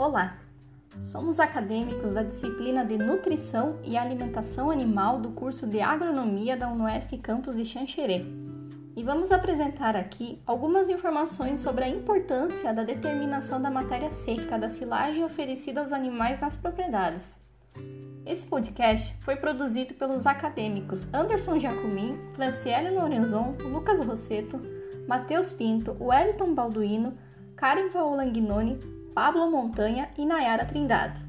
Olá, somos acadêmicos da disciplina de Nutrição e Alimentação Animal do curso de Agronomia da UNOESC Campus de Xanxerê e vamos apresentar aqui algumas informações sobre a importância da determinação da matéria seca da silagem oferecida aos animais nas propriedades. Esse podcast foi produzido pelos acadêmicos Anderson Jacomim, Franciele Lorenzon, Lucas Rosseto, Matheus Pinto, Wellington Balduino, Karen Paolanguinoni, Pablo Montanha e Nayara Trindade.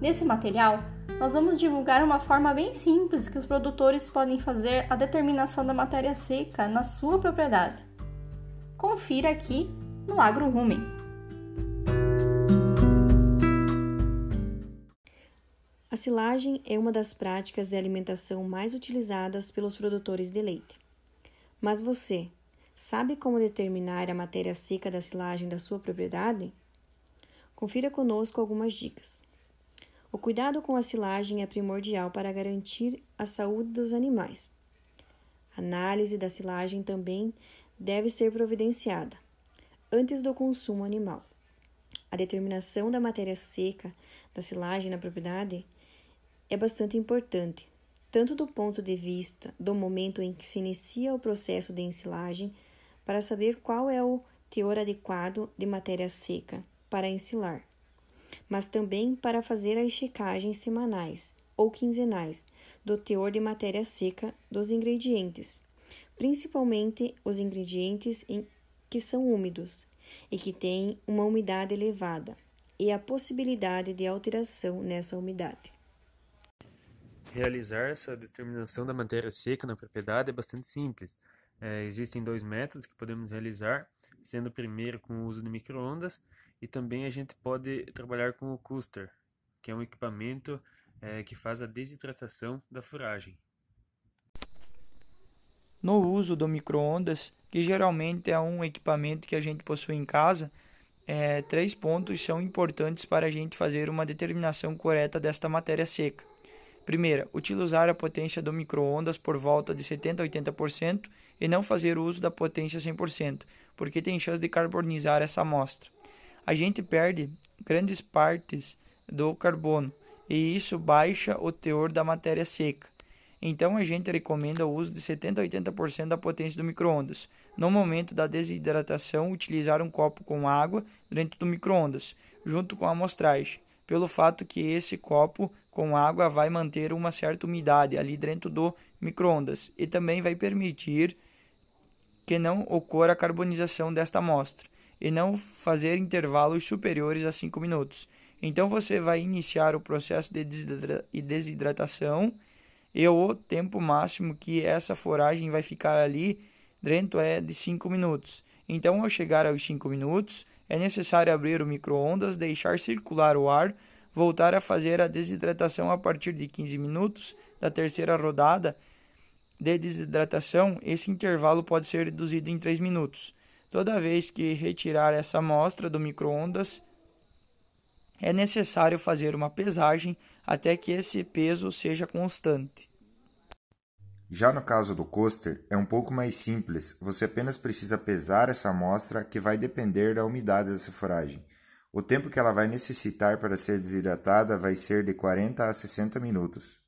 Nesse material, nós vamos divulgar uma forma bem simples que os produtores podem fazer a determinação da matéria seca na sua propriedade. Confira aqui no AgroRumen. A silagem é uma das práticas de alimentação mais utilizadas pelos produtores de leite. Mas você sabe como determinar a matéria seca da silagem da sua propriedade? Confira conosco algumas dicas. O cuidado com a silagem é primordial para garantir a saúde dos animais. A análise da silagem também deve ser providenciada antes do consumo animal. A determinação da matéria seca da silagem na propriedade é bastante importante, tanto do ponto de vista do momento em que se inicia o processo de ensilagem, para saber qual é o teor adequado de matéria seca para ensilar, mas também para fazer as checagens semanais ou quinzenais do teor de matéria seca dos ingredientes, principalmente os ingredientes que são úmidos e que têm uma umidade elevada, e a possibilidade de alteração nessa umidade. Realizar essa determinação da matéria seca na propriedade é bastante simples. É, existem dois métodos que podemos realizar, sendo o primeiro com o uso de microondas e também a gente pode trabalhar com o Custer, que é um equipamento é, que faz a desidratação da furagem. No uso do microondas, que geralmente é um equipamento que a gente possui em casa, é, três pontos são importantes para a gente fazer uma determinação correta desta matéria seca. Primeira, utilizar a potência do microondas por volta de 70 a 80% e não fazer uso da potência 100%, porque tem chance de carbonizar essa amostra a gente perde grandes partes do carbono e isso baixa o teor da matéria seca. Então a gente recomenda o uso de 70 a 80% da potência do microondas. No momento da desidratação, utilizar um copo com água dentro do microondas, junto com a amostragem, pelo fato que esse copo com água vai manter uma certa umidade ali dentro do microondas e também vai permitir que não ocorra a carbonização desta amostra e não fazer intervalos superiores a 5 minutos. Então você vai iniciar o processo de desidratação e o tempo máximo que essa foragem vai ficar ali dentro é de 5 minutos. Então, ao chegar aos 5 minutos, é necessário abrir o micro-ondas, deixar circular o ar, voltar a fazer a desidratação a partir de 15 minutos da terceira rodada de desidratação. Esse intervalo pode ser reduzido em 3 minutos. Toda vez que retirar essa amostra do microondas, é necessário fazer uma pesagem até que esse peso seja constante. Já no caso do coaster, é um pouco mais simples. Você apenas precisa pesar essa amostra que vai depender da umidade dessa foragem. O tempo que ela vai necessitar para ser desidratada vai ser de 40 a 60 minutos.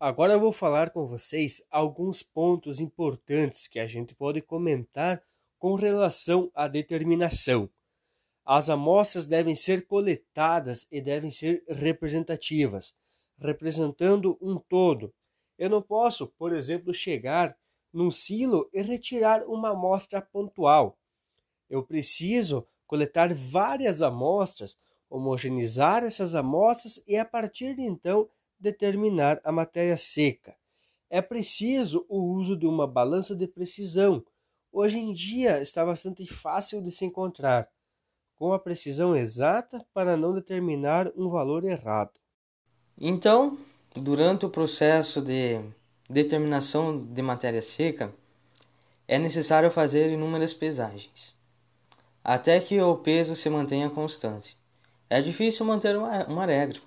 Agora eu vou falar com vocês alguns pontos importantes que a gente pode comentar com relação à determinação. As amostras devem ser coletadas e devem ser representativas, representando um todo. Eu não posso, por exemplo, chegar num silo e retirar uma amostra pontual. Eu preciso coletar várias amostras, homogeneizar essas amostras e, a partir de então, determinar a matéria seca. É preciso o uso de uma balança de precisão hoje em dia está bastante fácil de se encontrar, com a precisão exata para não determinar um valor errado. Então, durante o processo de determinação de matéria seca, é necessário fazer inúmeras pesagens, até que o peso se mantenha constante. É difícil manter uma, uma regra.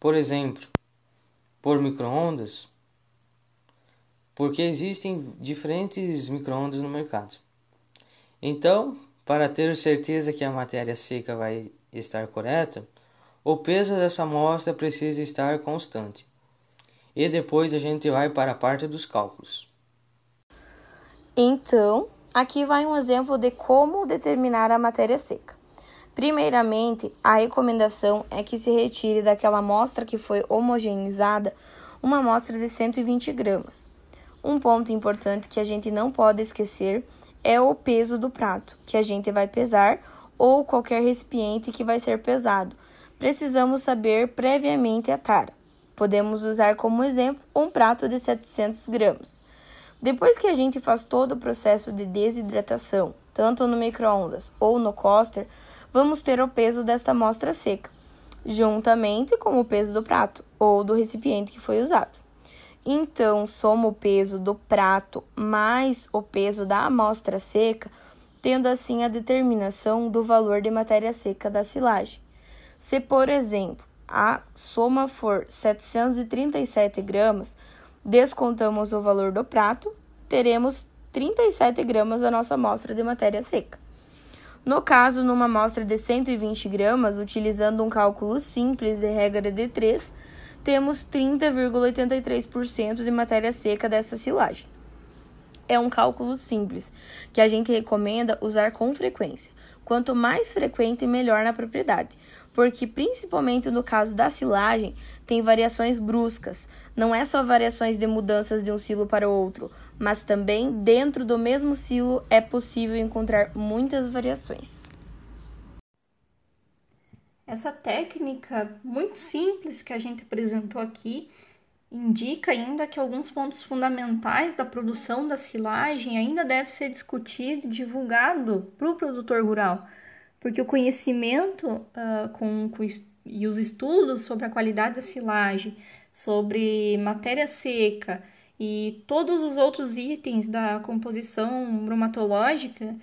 Por exemplo, por microondas, porque existem diferentes microondas no mercado. Então, para ter certeza que a matéria seca vai estar correta, o peso dessa amostra precisa estar constante. E depois a gente vai para a parte dos cálculos. Então, aqui vai um exemplo de como determinar a matéria seca. Primeiramente, a recomendação é que se retire daquela amostra que foi homogeneizada uma amostra de 120 gramas. Um ponto importante que a gente não pode esquecer é o peso do prato, que a gente vai pesar, ou qualquer recipiente que vai ser pesado. Precisamos saber previamente a tara. Podemos usar como exemplo um prato de 700 gramas. Depois que a gente faz todo o processo de desidratação, tanto no micro-ondas ou no coaster, vamos ter o peso desta amostra seca, juntamente com o peso do prato ou do recipiente que foi usado. Então, soma o peso do prato mais o peso da amostra seca, tendo assim a determinação do valor de matéria seca da silagem. Se, por exemplo, a soma for 737 gramas, descontamos o valor do prato, teremos 37 gramas da nossa amostra de matéria seca. No caso, numa amostra de 120 gramas, utilizando um cálculo simples de regra de 3, temos 30,83% de matéria seca dessa silagem. É um cálculo simples, que a gente recomenda usar com frequência. Quanto mais frequente, melhor na propriedade, porque principalmente no caso da silagem, tem variações bruscas. Não é só variações de mudanças de um silo para outro, mas também dentro do mesmo silo é possível encontrar muitas variações. Essa técnica muito simples que a gente apresentou aqui indica ainda que alguns pontos fundamentais da produção da silagem ainda deve ser discutido e divulgado para o produtor rural, porque o conhecimento uh, com, com, e os estudos sobre a qualidade da silagem, sobre matéria seca e todos os outros itens da composição bromatológica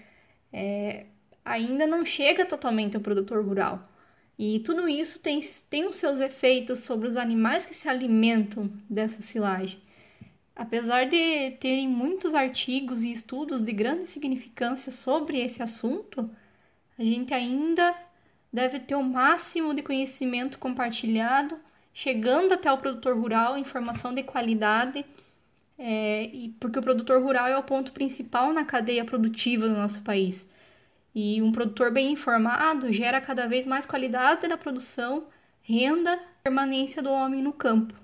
é, ainda não chega totalmente ao produtor rural. E tudo isso tem, tem os seus efeitos sobre os animais que se alimentam dessa silagem. Apesar de terem muitos artigos e estudos de grande significância sobre esse assunto, a gente ainda deve ter o máximo de conhecimento compartilhado, chegando até o produtor rural, informação de qualidade, é, porque o produtor rural é o ponto principal na cadeia produtiva do nosso país. E um produtor bem informado gera cada vez mais qualidade na produção, renda e permanência do homem no campo.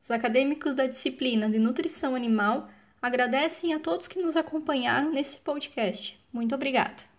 Os acadêmicos da disciplina de nutrição animal agradecem a todos que nos acompanharam nesse podcast. Muito obrigada!